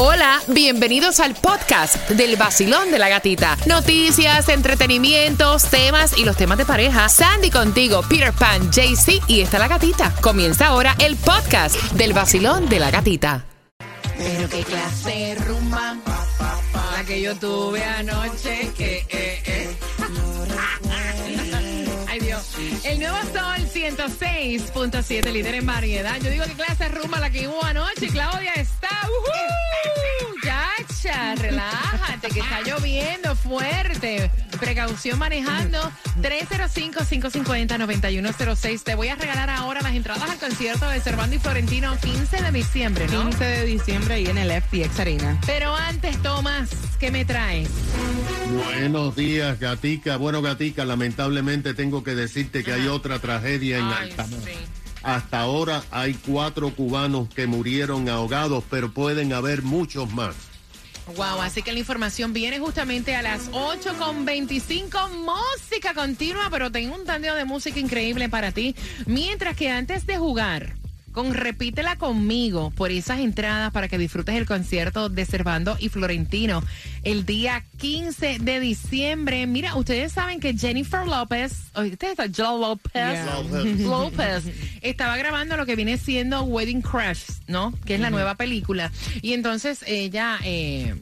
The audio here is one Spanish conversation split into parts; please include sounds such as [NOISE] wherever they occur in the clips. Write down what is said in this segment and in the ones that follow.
Hola, bienvenidos al podcast del vacilón de la gatita. Noticias, entretenimientos, temas y los temas de pareja. Sandy contigo, Peter Pan, JC y está la gatita. Comienza ahora el podcast del vacilón de la gatita. Pero qué clase rumba la que yo tuve anoche que eh, eh. Ay Dios. El nuevo Sol 106.7, líder en variedad. Yo digo que clase rumba la que hubo anoche. Claudia está. ¡Uhú! Yacha, relájate, que está lloviendo fuerte. Precaución manejando. 305-550-9106. Te voy a regalar ahora las entradas al concierto de Servando y Florentino 15 de diciembre, ¿no? 15 de diciembre ahí en el FTX Arena. Pero antes, Tomás, ¿qué me traes? Buenos días, Gatica. Bueno, Gatica, lamentablemente tengo que decirte que hay otra tragedia en Ay, Altamar. sí. Hasta ahora hay cuatro cubanos que murieron ahogados, pero pueden haber muchos más. Wow, así que la información viene justamente a las 8 con 25. Música continua, pero tengo un tandeo de música increíble para ti. Mientras que antes de jugar, con Repítela conmigo por esas entradas para que disfrutes el concierto de Servando y Florentino el día 15 de diciembre. Mira, ustedes saben que Jennifer López, oye, ustedes están, Joe López, Yeah. López estaba grabando lo que viene siendo Wedding Crash, ¿no? Que es la nueva película. Y entonces ella eh,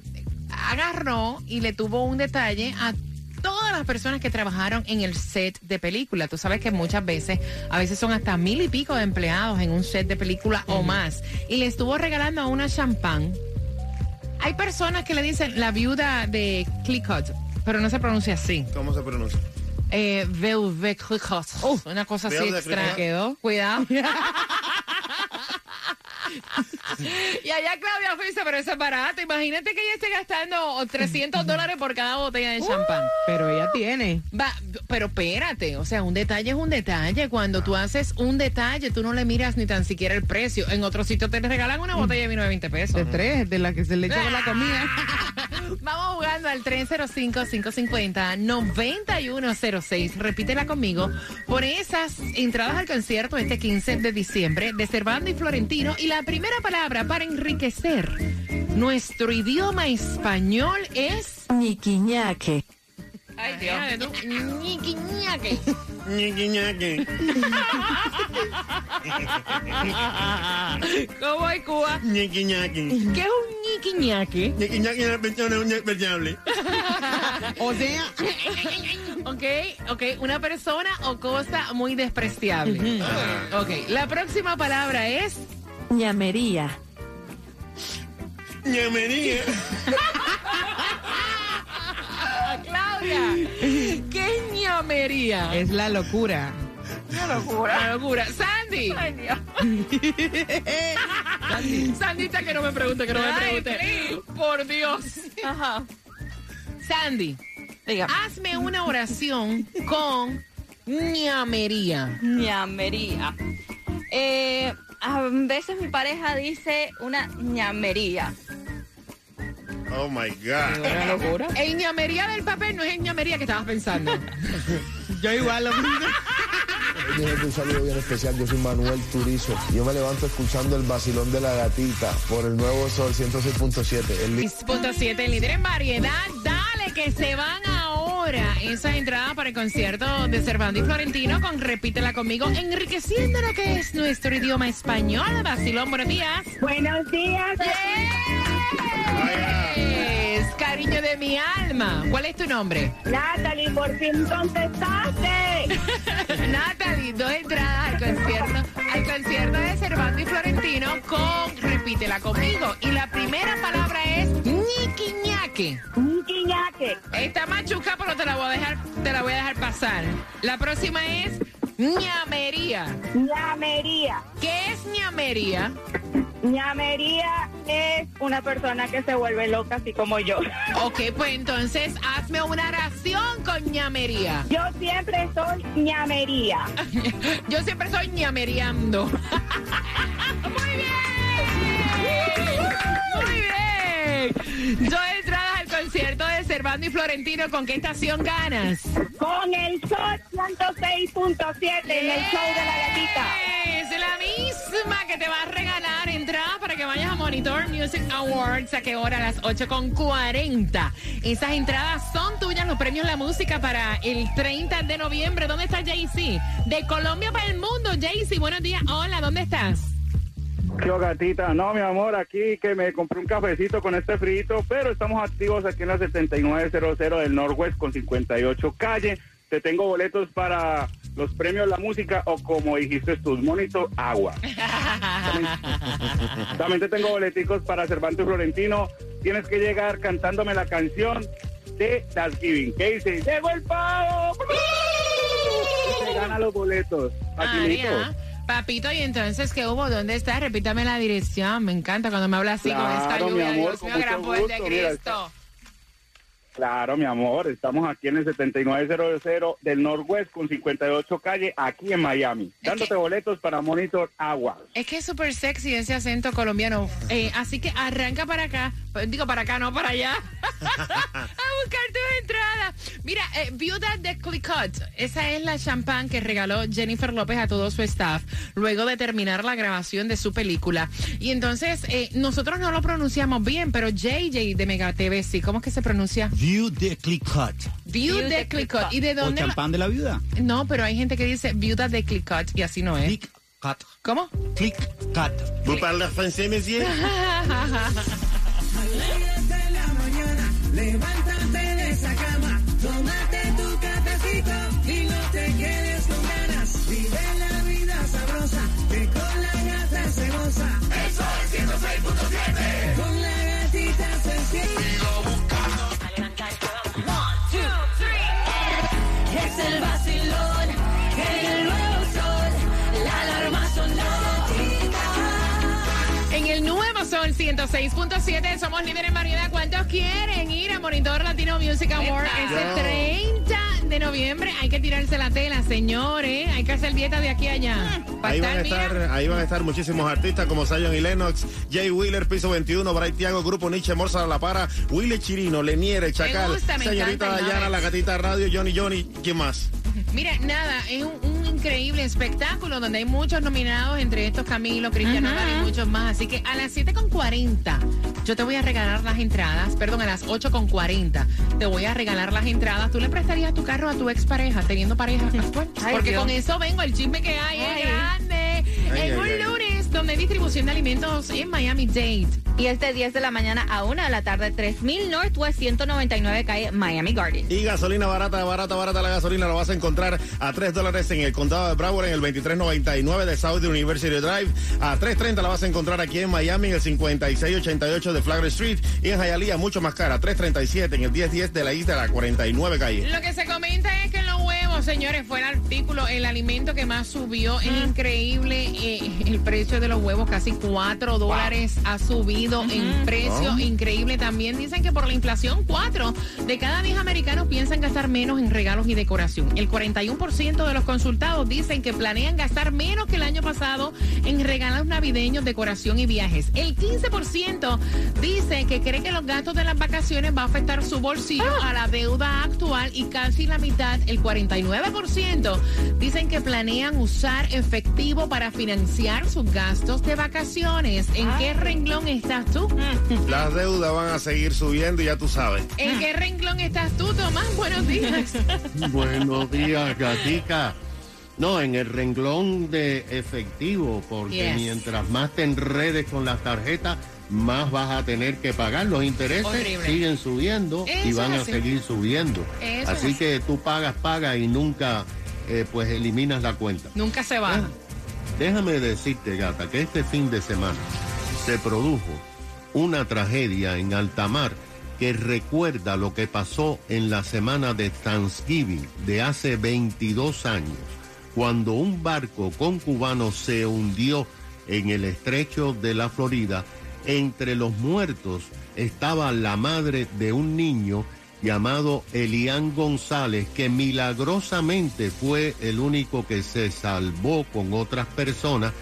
agarró y le tuvo un detalle a todas las personas que trabajaron en el set de película. Tú sabes que muchas veces, a veces son hasta mil y pico de empleados en un set de película o más. Y le estuvo regalando una champán. Hay personas que le dicen la viuda de Clickhot, pero no se pronuncia así. ¿Cómo se pronuncia? Eh, Velvet una cosa así. Clickhot. Quedó. Cuidado. [LAUGHS] [LAUGHS] y allá Claudia dice, pero eso es barato. Imagínate que ella esté gastando 300 dólares por cada botella de champán. Pero ella tiene. Va, pero espérate, o sea, un detalle es un detalle. Cuando tú haces un detalle, tú no le miras ni tan siquiera el precio. En otro sitio te regalan una botella de vino de 20 pesos. De tres, de la que se le echa con la comida. [LAUGHS] Vamos jugando al 305-550-9106. Repítela conmigo por esas entradas al concierto este 15 de diciembre de Cervando y Florentino. Y la primera palabra para enriquecer nuestro idioma español es. Ñiquiñaque. Ay, Dios. Ñiqui, ñaque. [LAUGHS] ¿Cómo hay Cuba? Ñaqui. ¿Qué es un? Ñiqui, ñaqui es una persona un despreciable. [LAUGHS] O sea, Ok, ok, una persona o cosa muy despreciable. Ok, la próxima palabra es. Ñamería. Ñamería. [LAUGHS] Claudia, ¿qué es ñamería? es la locura. Una locura. Una locura. Sandy. [LAUGHS] Sandy. Sandita, que no me pregunte, que no me pregunte. Por Dios. Ajá. Sandy, Diga. hazme una oración con ñamería. Ñamería. Eh, a veces mi pareja dice una ñamería. Oh my God. Una locura. [LAUGHS] El ñamería del papel no es el ñamería que estabas pensando. [LAUGHS] Yo igual un saludo bien especial, yo soy Manuel Turizo. Yo me levanto escuchando el vacilón de la gatita por el nuevo Sol 106.7. El li- 6.7, el líder en variedad. Dale, que se van ahora esas entradas para el concierto de Cervando y Florentino con Repítela conmigo, enriqueciendo lo que es nuestro idioma español. Vacilón, buenos días. Buenos días. Yes, de mi alma. ¿Cuál es tu nombre? Natalie, por fin contestaste. [LAUGHS] Natalie, dos entradas al concierto, al concierto de Cervando y Florentino con Repítela conmigo. Y la primera palabra es ñiquiñaque. Un quiñaque. Está machuca, pero te la voy a dejar, te la voy a dejar pasar. La próxima es ñamería. Ñamería. ¿Qué es ñamería? Ñamería es una persona que se vuelve loca, así como yo. [LAUGHS] Ok, pues entonces hazme una oración con ñamería. Yo siempre soy ñamería. [LAUGHS] Yo siempre soy ñamereando. [LAUGHS] Muy bien. Muy bien. Al concierto de Servando y Florentino, ¿con qué estación ganas? Con el Sol 106.7 en el show de la gatita. Es la misma que te va a regalar entradas para que vayas a Monitor Music Awards. ¿A qué hora? A las 8.40. Esas entradas son tuyas, los premios La Música para el 30 de noviembre. ¿Dónde está Jaycee? De Colombia para el mundo. Jaycee, buenos días. Hola, ¿dónde estás? ¿Qué gatita? No, mi amor, aquí que me compré un cafecito con este frito, pero estamos activos aquí en la 7900 del Northwest con 58 calle. Te tengo boletos para los premios La Música o como dijiste tus monitor agua. También, [LAUGHS] también te tengo boleticos para Cervantes Florentino. Tienes que llegar cantándome la canción de Thanksgiving. ¿Qué dice? ¡Llegó el pavo! Y se gana los boletos. Facilito. María. Papito, y entonces, ¿qué hubo? ¿Dónde estás? Repítame la dirección. Me encanta cuando me habla así con esta Claro, mi lluvia. amor, Dios con mío, gran poder de Cristo. Claro, mi amor, estamos aquí en el 7900 del Northwest con 58 calle, aquí en Miami, dándote boletos para Monitor Agua. Es que es súper sexy ese acento colombiano. Eh, así que arranca para acá. Pues, Digo, para acá, no para allá. [LAUGHS] a buscar tus entradas. Mira, eh, Viuda de Clicot. Esa es la champán que regaló Jennifer López a todo su staff luego de terminar la grabación de su película. Y entonces, eh, nosotros no lo pronunciamos bien, pero JJ de Mega TV sí. ¿Cómo es que se pronuncia? View de Clicot. View View de Clicot. ¿Y de O dónde? lo- champán de la viuda. No, pero hay gente que dice Viuda de Clicot y así no es. Click-cut. ¿Cómo? Click-cut. ¿Vous parlez français, monsieur? [LAUGHS] 106.7 somos líderes en variedad. ¿Cuántos quieren ir a Monitor Latino Music Award ese 30 de noviembre? Hay que tirarse la tela, señores. Hay que hacer dieta de aquí a allá. Pa' Ahí van, a estar, ahí van a estar muchísimos artistas como Zion y Lennox, Jay Wheeler, Piso 21, Bright Tiago, Grupo Nietzsche, Morsa La Para, Willy Chirino, Leniere, Chacal, gusta, Señorita encanta el Dayana. La Gatita Radio, Johnny Johnny, ¿quién más? Mira, nada, es un, un increíble espectáculo donde hay muchos nominados, entre estos Camilo, Cristian Nodal y muchos más. Así que a las 7.40 yo te voy a regalar las entradas, perdón, a las 8.40 te voy a regalar las entradas. ¿Tú le prestarías tu carro a tu expareja teniendo pareja [LAUGHS] actual? Ay, Porque Dios. con eso vengo, el chisme que hay Ay. es grande. Ay, en ay, un ay. Donde hay distribución de alimentos en Miami Dade. Y es de 10 de la mañana a 1 de la tarde, 3000 Northwest 199 calle Miami Gardens. Y gasolina barata, barata, barata, la gasolina la vas a encontrar a 3 dólares en el condado de Broward en el 2399 de South University Drive. A 3.30 la vas a encontrar aquí en Miami en el 5688 de Flagler Street. Y en Hialeah mucho más cara, 3.37 en el 1010 de la isla, la 49 calle. Lo que se comenta es que señores, fue el artículo, el alimento que más subió. Es increíble eh, el precio de los huevos, casi 4 dólares ha subido en precio. Increíble también. Dicen que por la inflación, 4 de cada 10 americanos piensan gastar menos en regalos y decoración. El 41% de los consultados dicen que planean gastar menos que el año pasado en regalos navideños, decoración y viajes. El 15% dice que cree que los gastos de las vacaciones va a afectar su bolsillo a la deuda actual y casi la mitad, el 49%, dicen que planean usar efectivo para financiar sus gastos de vacaciones. ¿En qué renglón estás tú? [LAUGHS] Las deudas van a seguir subiendo y ya tú sabes. ¿En qué renglón estás tú, Tomás? Buenos días. [LAUGHS] Buenos días, gatica. No, en el renglón de efectivo, porque Yes. mientras más te enredes con las tarjetas, más vas a tener que pagar. Los intereses Horrible. siguen subiendo y van a seguir subiendo. Eso así es así. que tú pagas, pagas y nunca eh, pues eliminas la cuenta. Nunca se baja. Déjame decirte, gata, que este fin de semana se produjo una tragedia en Altamar que recuerda lo que pasó en la semana de Thanksgiving de hace 22 años, cuando un barco con cubanos se hundió en el estrecho de la Florida. Entre los muertos estaba la madre de un niño llamado Elián González, que milagrosamente fue el único que se salvó con otras personas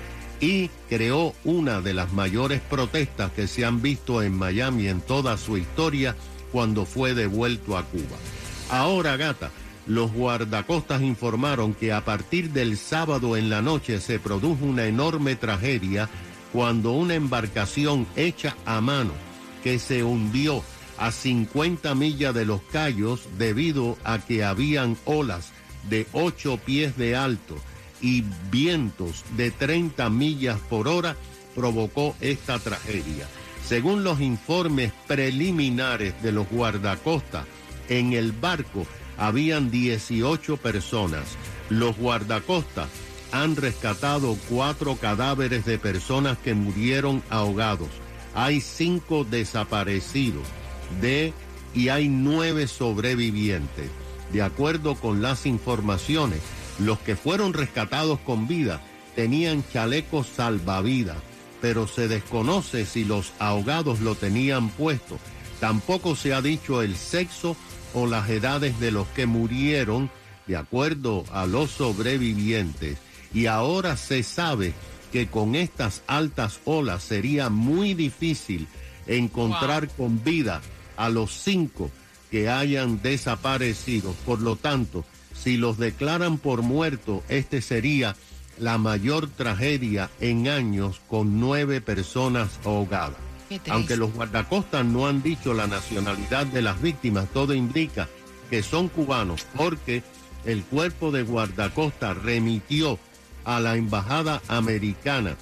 y creó una de las mayores protestas que se han visto en Miami en toda su historia cuando fue devuelto a Cuba. Ahora, gata, los guardacostas informaron que a partir del sábado en la noche se produjo una enorme tragedia cuando una embarcación hecha a mano que se hundió a 50 millas de los Cayos debido a que habían olas de 8 pies de alto y vientos de 30 millas por hora provocó esta tragedia. Según los informes preliminares de los guardacostas, en el barco habían 18 personas. Los guardacostas han rescatado cuatro cadáveres de personas que murieron ahogados. Hay cinco desaparecidos de y hay nueve sobrevivientes. De acuerdo con las informaciones, los que fueron rescatados con vida tenían chalecos salvavidas, pero se desconoce si los ahogados lo tenían puesto. Tampoco se ha dicho el sexo o las edades de los que murieron, de acuerdo a los sobrevivientes. Y ahora se sabe que con estas altas olas sería muy difícil encontrar con vida a los cinco que hayan desaparecido. Por lo tanto, si los declaran por muertos, este sería la mayor tragedia en años con nueve personas ahogadas. Aunque los guardacostas no han dicho la nacionalidad de las víctimas, todo indica que son cubanos porque el cuerpo de guardacosta remitió a la embajada americana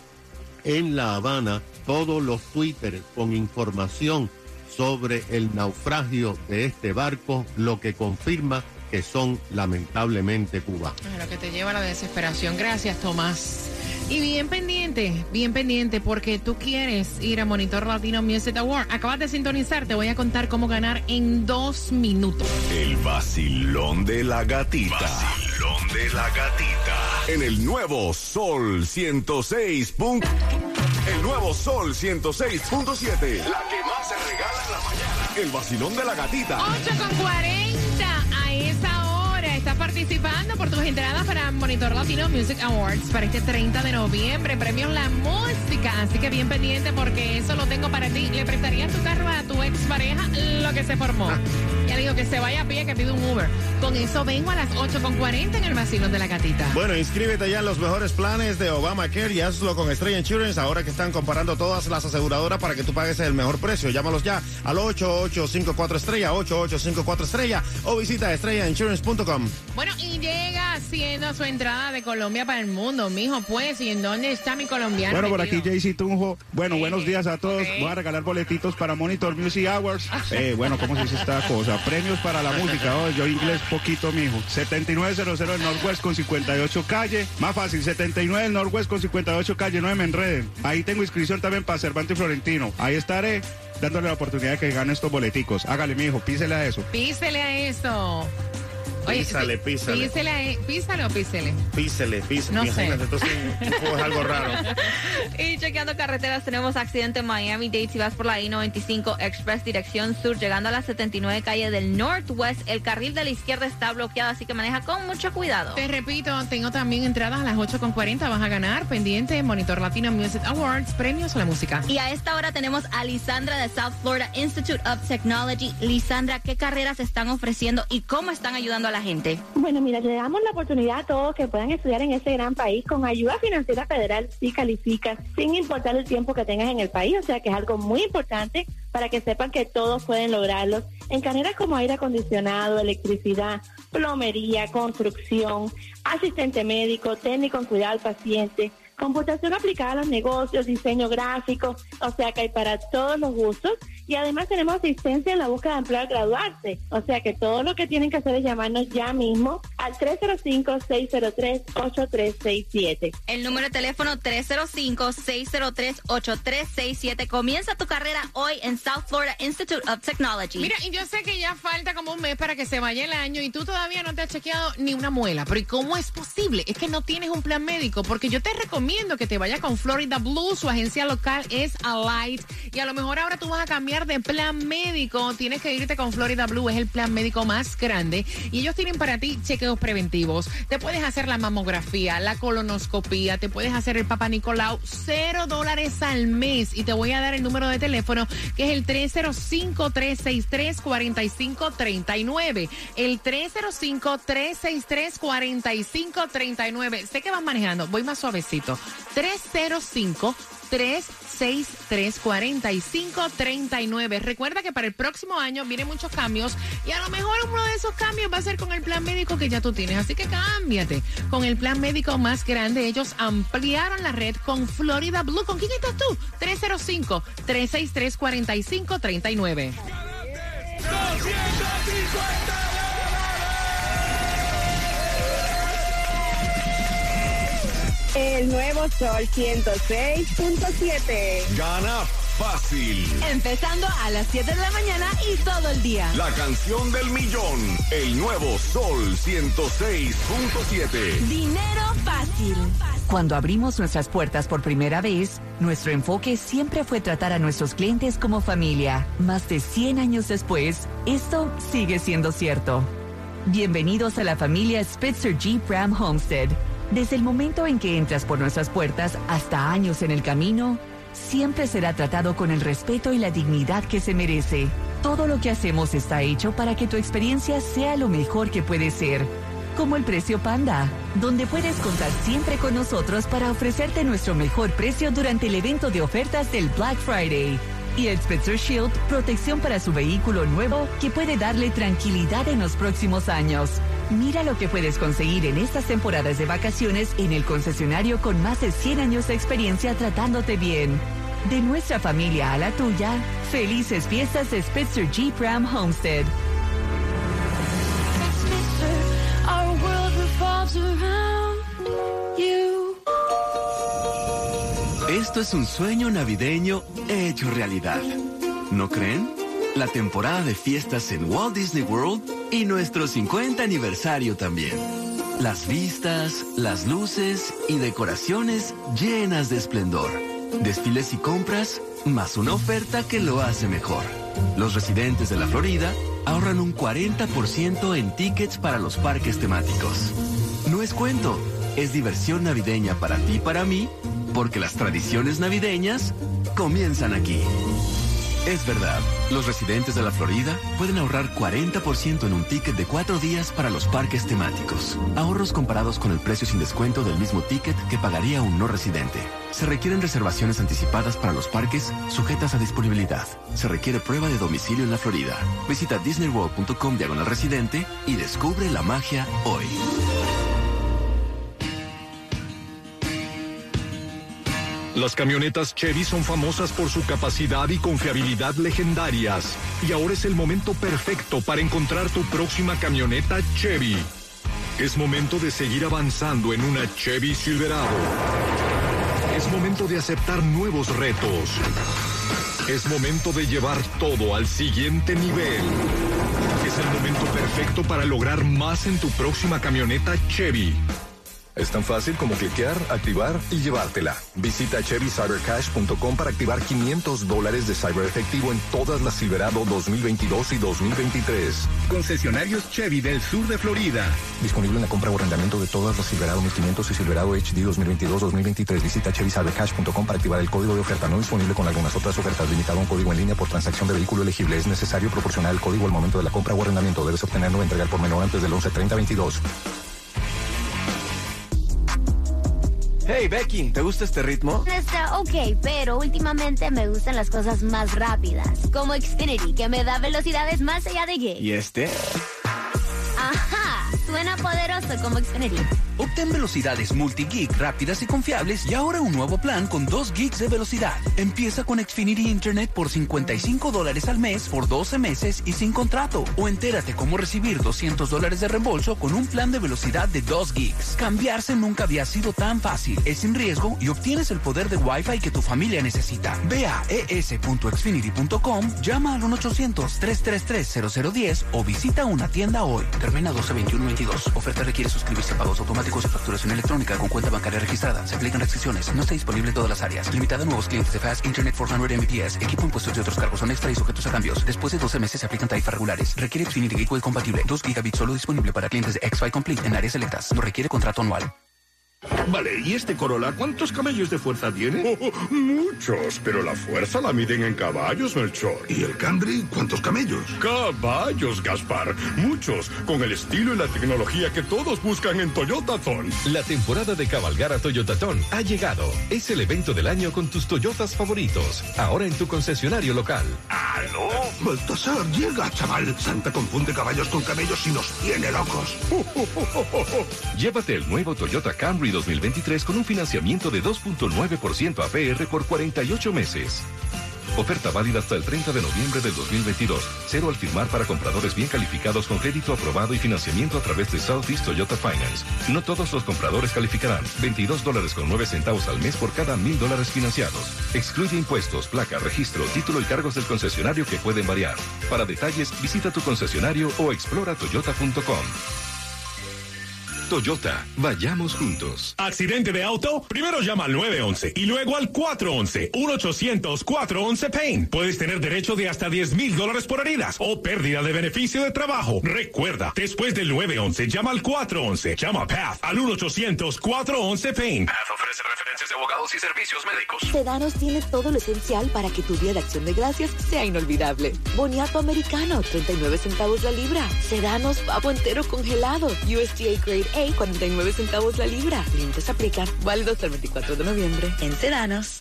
en La Habana todos los twitters con información sobre el naufragio de este barco, lo que confirma que son lamentablemente cubanos. Lo que te lleva a la desesperación. Gracias, Tomás. Y bien pendiente, bien pendiente, porque tú quieres ir a Monitor Latino Music Award. Acabas de sintonizar, te voy a contar cómo ganar en dos minutos. El vacilón de la gatita. Vacilón de la gatita. En el nuevo Sol 106. punto- El nuevo Sol 106.7. La que más se regala en la mañana. El vacilón de la gatita. 8 con 40 a esa hora. Estás participando por tus entradas para Monitor Latino Music Awards para este 30 de noviembre. Premios La Música. Así que bien pendiente porque eso lo tengo para ti. ¿Le prestarías tu carro a tu expareja? Lo que se formó. Ya le digo que se vaya a pie, que pide un Uber. Con eso vengo a las 8 con 40 en el vacilón de la gatita. Bueno, inscríbete ya en los mejores planes de Obamacare y hazlo con Estrella Insurance ahora que están comparando todas las aseguradoras para que tú pagues el mejor precio. Llámalos ya al 8854 estrella, 8854 estrella o visita estrellainsurance.com. Bueno, y llega haciendo su entrada de Colombia para el mundo, mijo, pues. ¿Y en dónde está mi colombiano? Bueno, por aquí? JC Tunjo. Bueno, Eh, buenos días a todos. Voy a regalar boletitos para Monitor Music Awards. Eh, bueno, ¿cómo se dice esta cosa? Premios para la música. Oh, yo inglés poquito, mijo. 7900 del Northwest con 58 calle. Más fácil, 79 del Northwest con 58 calle. No me enreden. Ahí tengo inscripción también para Cervantes y Florentino. Ahí estaré dándole la oportunidad de que gane estos boleticos. Hágale, mijo, písele a eso. Písele a eso. Písale, písale. Písele, písale o písele. Písele, písele. No sé. Entonces es algo [LAUGHS] raro. Y chequeando carreteras, tenemos accidente en Miami-Dade. Si vas por la I-95 Express dirección sur, llegando a la 79 calle del Northwest, el carril de la izquierda está bloqueado, así que maneja con mucho cuidado. Te repito, tengo también entradas a las 8.40. Vas a ganar pendiente Monitor Latino Music Awards, premios a la música. Y a esta hora tenemos a Lisandra de South Florida Institute of Technology. Lisandra, ¿qué carreras están ofreciendo y cómo están ayudando a la gente? Bueno, mira, le damos la oportunidad a todos que puedan estudiar en este gran país con ayuda financiera federal si calificas, sin importar el tiempo que tengas en el país. O sea que es algo muy importante para que sepan que todos pueden lograrlo. En carreras como aire acondicionado, electricidad, plomería, construcción, asistente médico, técnico en cuidado al paciente, computación aplicada a los negocios, diseño gráfico, o sea que hay para todos los gustos. Y además tenemos asistencia en la búsqueda de empleo al graduarse. O sea que todo lo que tienen que hacer es llamarnos ya mismo al 305-603-8367. El número de teléfono 305-603-8367. Comienza tu carrera hoy en South Florida Institute of Technology. Mira, y yo sé que ya falta como un mes para que se vaya el año y tú todavía no te has chequeado ni una muela. Pero ¿y cómo es posible? Es que no tienes un plan médico, porque yo te recomiendo que te vayas con Florida Blue. Su agencia local es Alight. Y a lo mejor ahora tú vas a cambiar de plan médico. Tienes que irte con Florida Blue. Es el plan médico más grande. Y ellos tienen para ti chequeos preventivos. Te puedes hacer la mamografía, la colonoscopía, te puedes hacer el Papa Nicolau. Cero dólares al mes. Y te voy a dar el número de teléfono que es el 305-363-4539. El 305-363-4539. Sé que vas manejando, voy más suavecito. 305 363-4539. Recuerda que para el próximo año vienen muchos cambios y a lo mejor uno de esos cambios va a ser con el plan médico que ya tú tienes. Así que cámbiate con el plan médico más grande. Ellos ampliaron la red con Florida Blue. ¿Con quién estás tú? 305-363-4539. El nuevo Sol 106.7. Gana fácil. Empezando a las 7 de la mañana y todo el día. La canción del millón. El nuevo Sol 106.7. Dinero fácil. Cuando abrimos nuestras puertas por primera vez, nuestro enfoque siempre fue tratar a nuestros clientes como familia. Más de 100 años después, esto sigue siendo cierto. Bienvenidos a la familia Spitzer Jeep Ram Homestead. Desde el momento en que entras por nuestras puertas hasta años en el camino, siempre será tratado con el respeto y la dignidad que se merece. Todo lo que hacemos está hecho para que tu experiencia sea lo mejor que puede ser. Como el precio Panda, donde puedes contar siempre con nosotros para ofrecerte nuestro mejor precio durante el evento de ofertas del Black Friday. Y el Spitzer Shield, protección para su vehículo nuevo que puede darle tranquilidad en los próximos años. Mira lo que puedes conseguir en estas temporadas de vacaciones en el concesionario con más de 100 años de experiencia tratándote bien. De nuestra familia a la tuya, felices fiestas de Spitzer Jeep Ram Homestead. Esto es un sueño navideño hecho realidad. ¿No creen? La temporada de fiestas en Walt Disney World y nuestro 50 aniversario también. Las vistas, las luces y decoraciones llenas de esplendor. Desfiles y compras, más una oferta que lo hace mejor. Los residentes de la Florida ahorran un 40% en tickets para los parques temáticos. No es cuento, es diversión navideña para ti y para mí, porque las tradiciones navideñas comienzan aquí. Es verdad, los residentes de la Florida pueden ahorrar 40% en un ticket de cuatro días para los parques temáticos. Ahorros comparados con el precio sin descuento del mismo ticket que pagaría un no residente. Se requieren reservaciones anticipadas para los parques sujetas a disponibilidad. Se requiere prueba de domicilio en la Florida. Visita disneyworld.com diagonal residente y descubre la magia hoy. Las camionetas Chevy son famosas por su capacidad y confiabilidad legendarias. Y ahora es el momento perfecto para encontrar tu próxima camioneta Chevy. Es momento de seguir avanzando en una Chevy Silverado. Es momento de aceptar nuevos retos. Es momento de llevar todo al siguiente nivel. Es el momento perfecto para lograr más en tu próxima camioneta Chevy. Es tan fácil como cliquear, activar y llevártela. Visita ChevyCyberCash.com para activar 500 dólares de cyber efectivo en todas las Silverado 2022 y 2023. Concesionarios Chevy del sur de Florida. Disponible en la compra o arrendamiento de todas las Silverado 1500 y Silverado HD 2022-2023. Visita ChevyCyberCash.com para activar el código de oferta no disponible con algunas otras ofertas. Limitado a un código en línea por transacción de vehículo elegible. Es necesario proporcionar el código al momento de la compra o arrendamiento. Debes obtenerlo o entregar por menor antes del 11-30-22. Hey Becky, ¿te gusta este ritmo? Está ok, pero últimamente me gustan las cosas más rápidas. Como Xfinity, que me da velocidades más allá de gay. ¿Y este? Ajá, suena poderoso como Xfinity. Obtén velocidades multi-gig rápidas y confiables y ahora un nuevo plan con 2 gigs de velocidad. Empieza con Xfinity Internet por 55 dólares al mes por 12 meses y sin contrato. O entérate cómo recibir 200 dólares de reembolso con un plan de velocidad de 2 gigs. Cambiarse nunca había sido tan fácil. Es sin riesgo y obtienes el poder de Wi-Fi que tu familia necesita. Ve a es.xfinity.com, llama al 1-800-333-0010 o visita una tienda hoy. Termina 12-21-22. Oferta requiere suscribirse a pagos automáticos automáticos de facturación electrónica con cuenta bancaria registrada. Se aplican restricciones. No está disponible en todas las áreas. Limitada a nuevos clientes de Fast Internet 400 Mbps. Equipo impuestos y otros cargos son extra y sujetos a cambios. Después de 12 meses se aplican tarifas regulares. Requiere Xfinity Gateway compatible. 2 gigabits solo disponible para clientes de X-Fi Complete en áreas selectas. No requiere contrato anual. Vale, ¿y este Corolla cuántos camellos de fuerza tiene? Oh, muchos, pero la fuerza la miden en caballos, Melchor. ¿Y el Camry cuántos camellos? Caballos, Gaspar. Muchos, con el estilo y la tecnología que todos buscan en Toyota Ton. La temporada de cabalgar a Toyota Ton ha llegado. Es el evento del año con tus Toyotas favoritos. Ahora en tu concesionario local. ¡Aló! Baltasar, llega, chaval. Santa confunde caballos con camellos y nos tiene locos. [LAUGHS] Llévate el nuevo Toyota Camry 2023 con un financiamiento de 2.9% APR por 48 meses. Oferta válida hasta el 30 de noviembre del 2022. Cero al firmar para compradores bien calificados con crédito aprobado y financiamiento a través de Southeast Toyota Finance. No todos los compradores calificarán. 22 dólares con 9 centavos al mes por cada mil dólares financiados. Excluye impuestos, placa, registro, título y cargos del concesionario que pueden variar. Para detalles, visita tu concesionario o explora toyota.com. Toyota, vayamos juntos. ¿Accidente de auto? Primero llama al 911 y luego al 411. 1-800-411-PAIN. Puedes tener derecho de hasta 10 mil dólares por heridas o pérdida de beneficio de trabajo. Recuerda, después del 911, llama al 411. Llama a Path al 1-800-411-PAIN. Path ofrece referencias de abogados y servicios médicos. Sedanos tiene todo lo esencial para que tu día de acción de gracias sea inolvidable. Boniato americano, 39 centavos la libra. Sedanos pavo entero congelado. USDA Grade A, 49 centavos la libra. Límites aplican. Válido hasta el 24 de noviembre. En.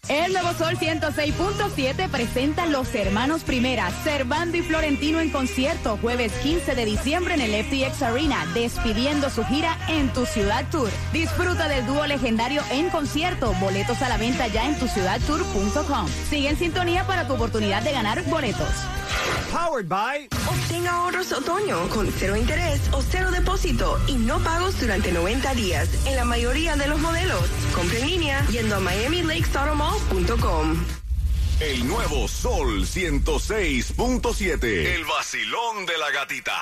El Nuevo Sol 106.7 presenta Los Hermanos Primera, Servando y Florentino en concierto, jueves 15 de diciembre en el FTX Arena, despidiendo su gira en Tu Ciudad Tour. Disfruta del dúo legendario en concierto, boletos a la venta ya en tuciudadtour.com. Sigue en sintonía para tu oportunidad de ganar boletos. Powered by. Obtenga ahorros otoño con cero interés o cero depósito y no pagos durante 90 días en la mayoría de los modelos. Compre en línea yendo a miamilakesautomall.com. El nuevo Sol 106.7. El vacilón de la gatita.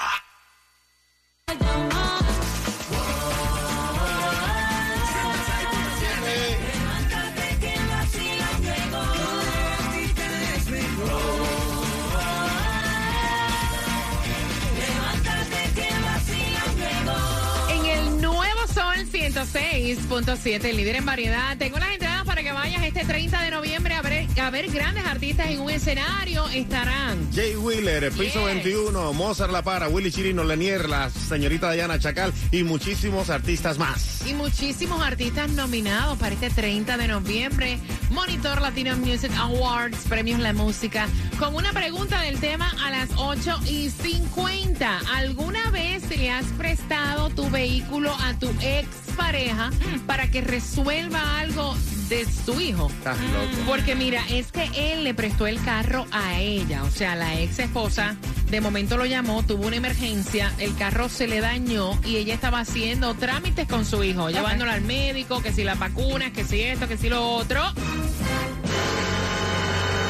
106.7, el líder en variedad. Tengo las entradas para que vayas este 30 de noviembre a ver, a ver grandes artistas en un escenario. Estarán Jay Wheeler, Piso 21, Mozart La Para, Willy Chirino, Lenier, la señorita Diana Chacal y muchísimos artistas más. y muchísimos artistas nominados para este 30 de noviembre. Monitor Latino Music Awards, premios La Música, con una pregunta del tema a las 8 y 50. ¿Alguna vez le has prestado tu vehículo a tu ex pareja para que resuelva algo de su hijo? Estás loco. Porque mira, es que él le prestó el carro a ella, o sea, la ex esposa. De momento lo llamó, tuvo una emergencia, el carro se le dañó y ella estaba haciendo trámites con su hijo, llevándolo al médico, que si las vacunas, que si esto, que si lo otro.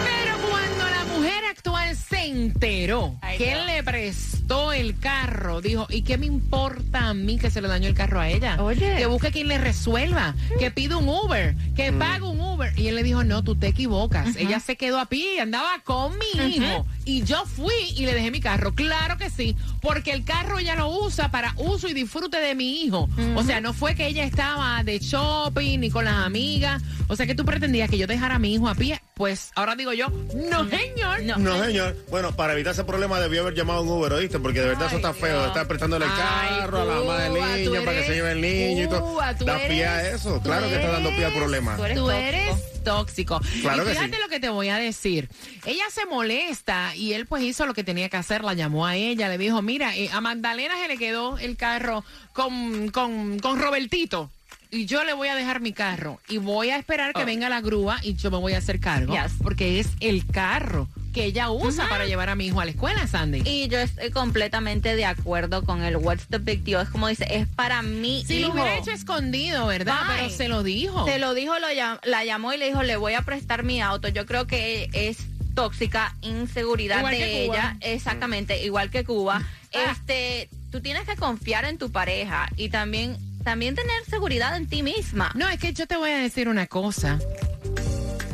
Pero cuando la mujer actual se enteró que él le prestó el carro, dijo, ¿y qué me importa a mí que se le dañó el carro a ella? Oye. Que busque quien le resuelva, que pida un Uber, que pague un Uber. Y él le dijo, no, tú te equivocas. Ella se quedó a pie, andaba con mi hijo. Y yo fui y le dejé mi carro. Claro que sí, porque el carro ella lo usa para uso y disfrute de mi hijo. O sea, no fue que ella estaba de shopping ni con las amigas. O sea, que tú pretendías que yo dejara a mi hijo a pie. Pues ahora digo yo, no, señor. No, señor. Bueno, para evitar ese problema debió haber llamado a un Uber, ¿oíste? Porque de verdad eso está feo, de estar prestándole el Ay, carro a la mamá del niño tú para que se eres lleve el niño y todo. Tú Da pie a eres- eso, tú claro que está dando pie a eres- problemas. Tú eres tóxico. Claro y que fíjate sí. lo que te voy a decir. Ella se molesta y él pues hizo lo que tenía que hacer, la llamó a ella, le dijo, mira, eh, a Magdalena se le quedó el carro con, con, con Robertito. Y yo le voy a dejar mi carro y voy a esperar que Oh. venga la grúa y yo me voy a hacer cargo. Yes. Porque es el carro que ella usa para llevar a mi hijo a la escuela, Sandy. Y yo estoy completamente de acuerdo con el What's the Big Deal. Es como dice, es para mí. Si lo hubiera hecho escondido, ¿verdad? Pero se lo dijo. Se lo dijo, lo llam- la llamó y le dijo, le voy a prestar mi auto. Yo creo que es tóxica, inseguridad Igual de que Cuba. ella, exactamente, igual que Cuba. Este, tú tienes que confiar en tu pareja y también también tener seguridad en ti misma. No, es que yo te voy a decir una cosa.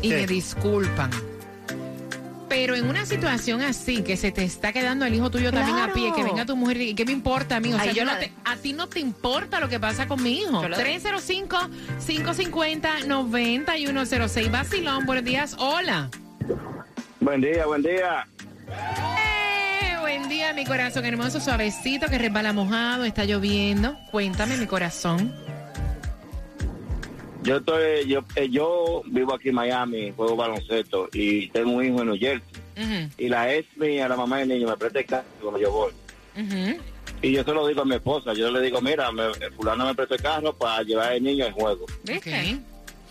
Y ¿Qué? me disculpan. Pero en una situación así, que se te está quedando el hijo tuyo también a pie, que venga tu mujer y ¿qué me importa a mí? O sea, yo yo no te- a ti no te importa lo que pasa con mi hijo. Yo la- 305-550-9106. Basilón, buenos días. Hola. Buen día, buen día. Eh, buen día, mi corazón hermoso, suavecito, que resbala mojado, está lloviendo. Cuéntame, mi corazón. Yo estoy, yo, eh, yo vivo aquí en Miami, juego baloncesto y tengo un hijo en New Jersey. Y la ex mía, la mamá del niño, me presta el carro cuando yo voy. ujú. Y yo se lo digo a mi esposa, yo le digo, mira, me, fulano me prestó el carro para llevar al niño al juego.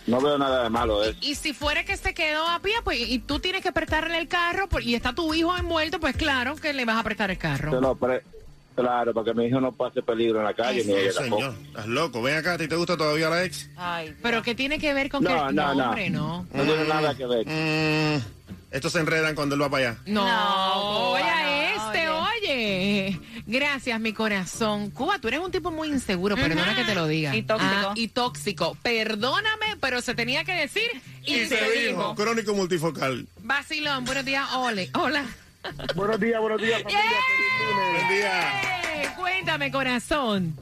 No veo nada de malo de eso. Y si fuera que se quedó a pie, pues, y tú tienes que prestarle el carro, pues, y está tu hijo envuelto, pues claro que le vas a prestar el carro. Se lo pre- claro, para que mi hijo no pase peligro en la calle ni ella Sí, tampoco. señor. Estás loco. Ven acá, ¿a ti te gusta todavía la ex? Pero ¿qué tiene que ver con No, que... no, no. hombre, no. No tiene nada que ver. Mm, estos se enredan cuando él va para allá. No, oye Cuba, a no, este, oye. Gracias, mi corazón. Cuba, tú eres un tipo muy inseguro, perdona que te lo diga. Y tóxico. Ah, y tóxico. Perdóname, pero se tenía que decir y, se, dijo. Crónico multifocal. Vacilón, buenos días, Ole. Hola. Buenos días, buenos días, familia. Día. Eh, Cuéntame, corazón.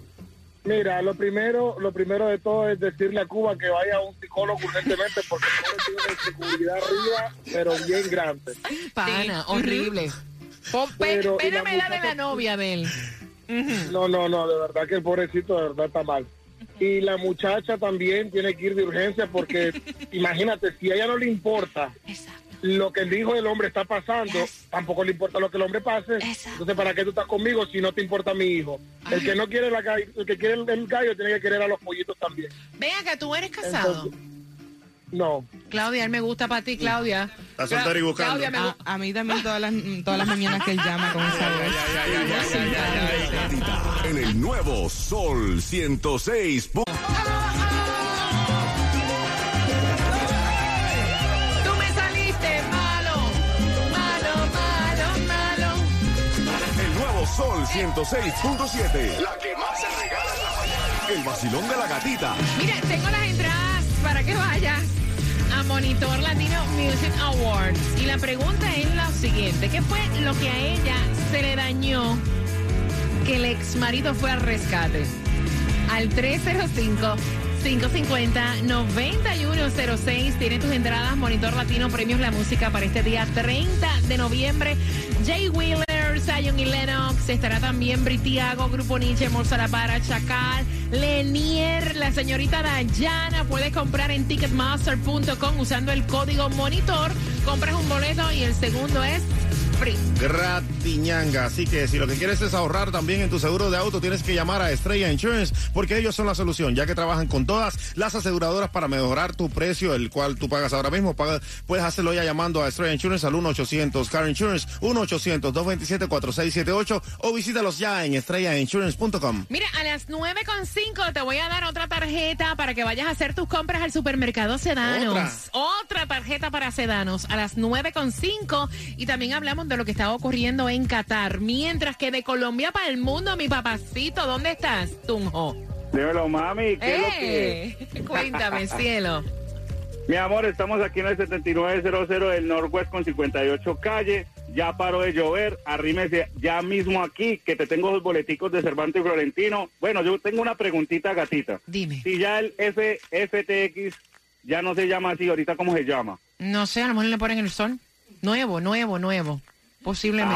Mira, lo primero, lo primero de todo es decirle a Cuba que vaya a un psicólogo urgentemente porque tiene una inseguridad arriba, pero bien grande. Pana, horrible. Pero, la de la novia de él. No, no, no, de verdad que el pobrecito de verdad está mal. Y la muchacha también tiene que ir de urgencia porque imagínate, si a ella no le importa lo que el hijo del hombre está pasando, tampoco le importa lo que el hombre pase. Entonces, ¿para qué tú estás conmigo si no te importa mi hijo? El que no quiere la gallo, el que quiere el, el gallo tiene que querer a los pollitos también. Vea que tú eres casado. No. Claudia, él me gusta para ti, Claudia. Está soltero y buscando. Claudia, me A, a mí también todas las, todas las mañanas que él llama con esa voz. En el nuevo Sol 106. Sol 106.7. La que más se regala en la mañana. El vacilón de la gatita. Mira, tengo las entradas para que vayas a Monitor Latino Music Awards. Y la pregunta es la siguiente. ¿Qué fue lo que a ella se le dañó que el ex marido fue al rescate? Al 305. 550-9106. Tiene tus entradas. Monitor Latino Premios La Música para este día 30 de noviembre. Jay Wheeler, Zion y Lennox. Estará también Britiago, Grupo Nietzsche, Para, Chacal, Lenier, la señorita Dayana. Puedes comprar en ticketmaster.com usando el código Monitor. Compras un boleto y el segundo es free. Gratiñanga. Así que si lo que quieres es ahorrar también en tu seguro de auto, tienes que llamar a Estrella Insurance porque ellos son la solución, ya que trabajan con todas las aseguradoras para mejorar tu precio, el cual tú pagas ahora mismo. Paga- puedes hacerlo ya llamando a Estrella Insurance al 1-800 Car Insurance, 1-800-227-4678 o visítalos ya en estrellainsurance.com. Mira, a las 9.5 te voy a dar otra tarjeta para que vayas a hacer tus compras al supermercado Sedanos. Otra, tarjeta para Sedanos a las 9.5 y también hablamos de lo que está ocurriendo en Qatar. Mientras que de Colombia para el mundo, mi papacito, ¿dónde estás, Tunjo? Dímelo, mami, ¿qué es lo que ¡Eh! [LAUGHS] Cuéntame, [LAUGHS] cielo. Mi amor, estamos aquí en el 7900 del Northwest con 58 calle. Ya paró de llover. Arrímese ya mismo aquí, que te tengo los boleticos de Cervantes y Florentino. Bueno, yo tengo una preguntita, gatita. Dime. Si ya el F, FTX ya no se llama así, ahorita cómo se llama. No sé, a lo mejor le ponen el sol. Nuevo, nuevo, nuevo. Posiblemente.